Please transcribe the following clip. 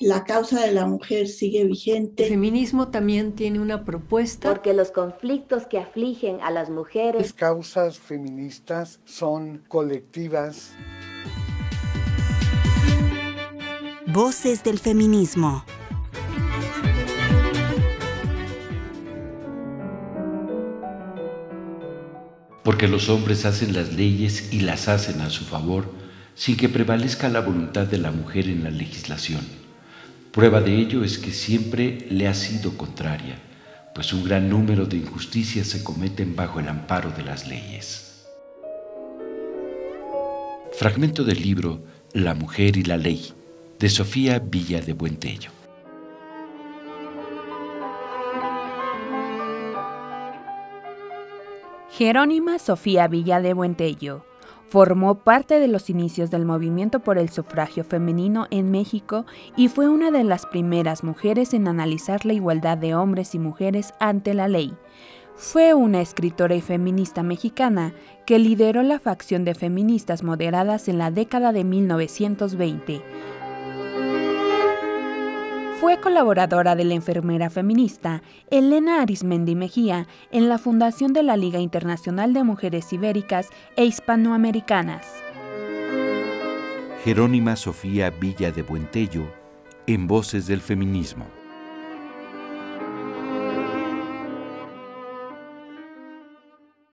la causa de la mujer sigue vigente. El feminismo también tiene una propuesta. Porque los conflictos que afligen a las mujeres. Las causas feministas son colectivas. Voces del feminismo. Porque los hombres hacen las leyes y las hacen a su favor sin que prevalezca la voluntad de la mujer en la legislación. Prueba de ello es que siempre le ha sido contraria, pues un gran número de injusticias se cometen bajo el amparo de las leyes. Fragmento del libro La mujer y la ley, de Sofía Villa de Buentello. Jerónima Sofía Villa de Buentello Formó parte de los inicios del movimiento por el sufragio femenino en México y fue una de las primeras mujeres en analizar la igualdad de hombres y mujeres ante la ley. Fue una escritora y feminista mexicana que lideró la facción de feministas moderadas en la década de 1920 fue colaboradora de la enfermera feminista Elena Arismendi Mejía en la fundación de la Liga Internacional de Mujeres Ibéricas e Hispanoamericanas. Jerónima Sofía Villa de Buentello, en Voces del Feminismo.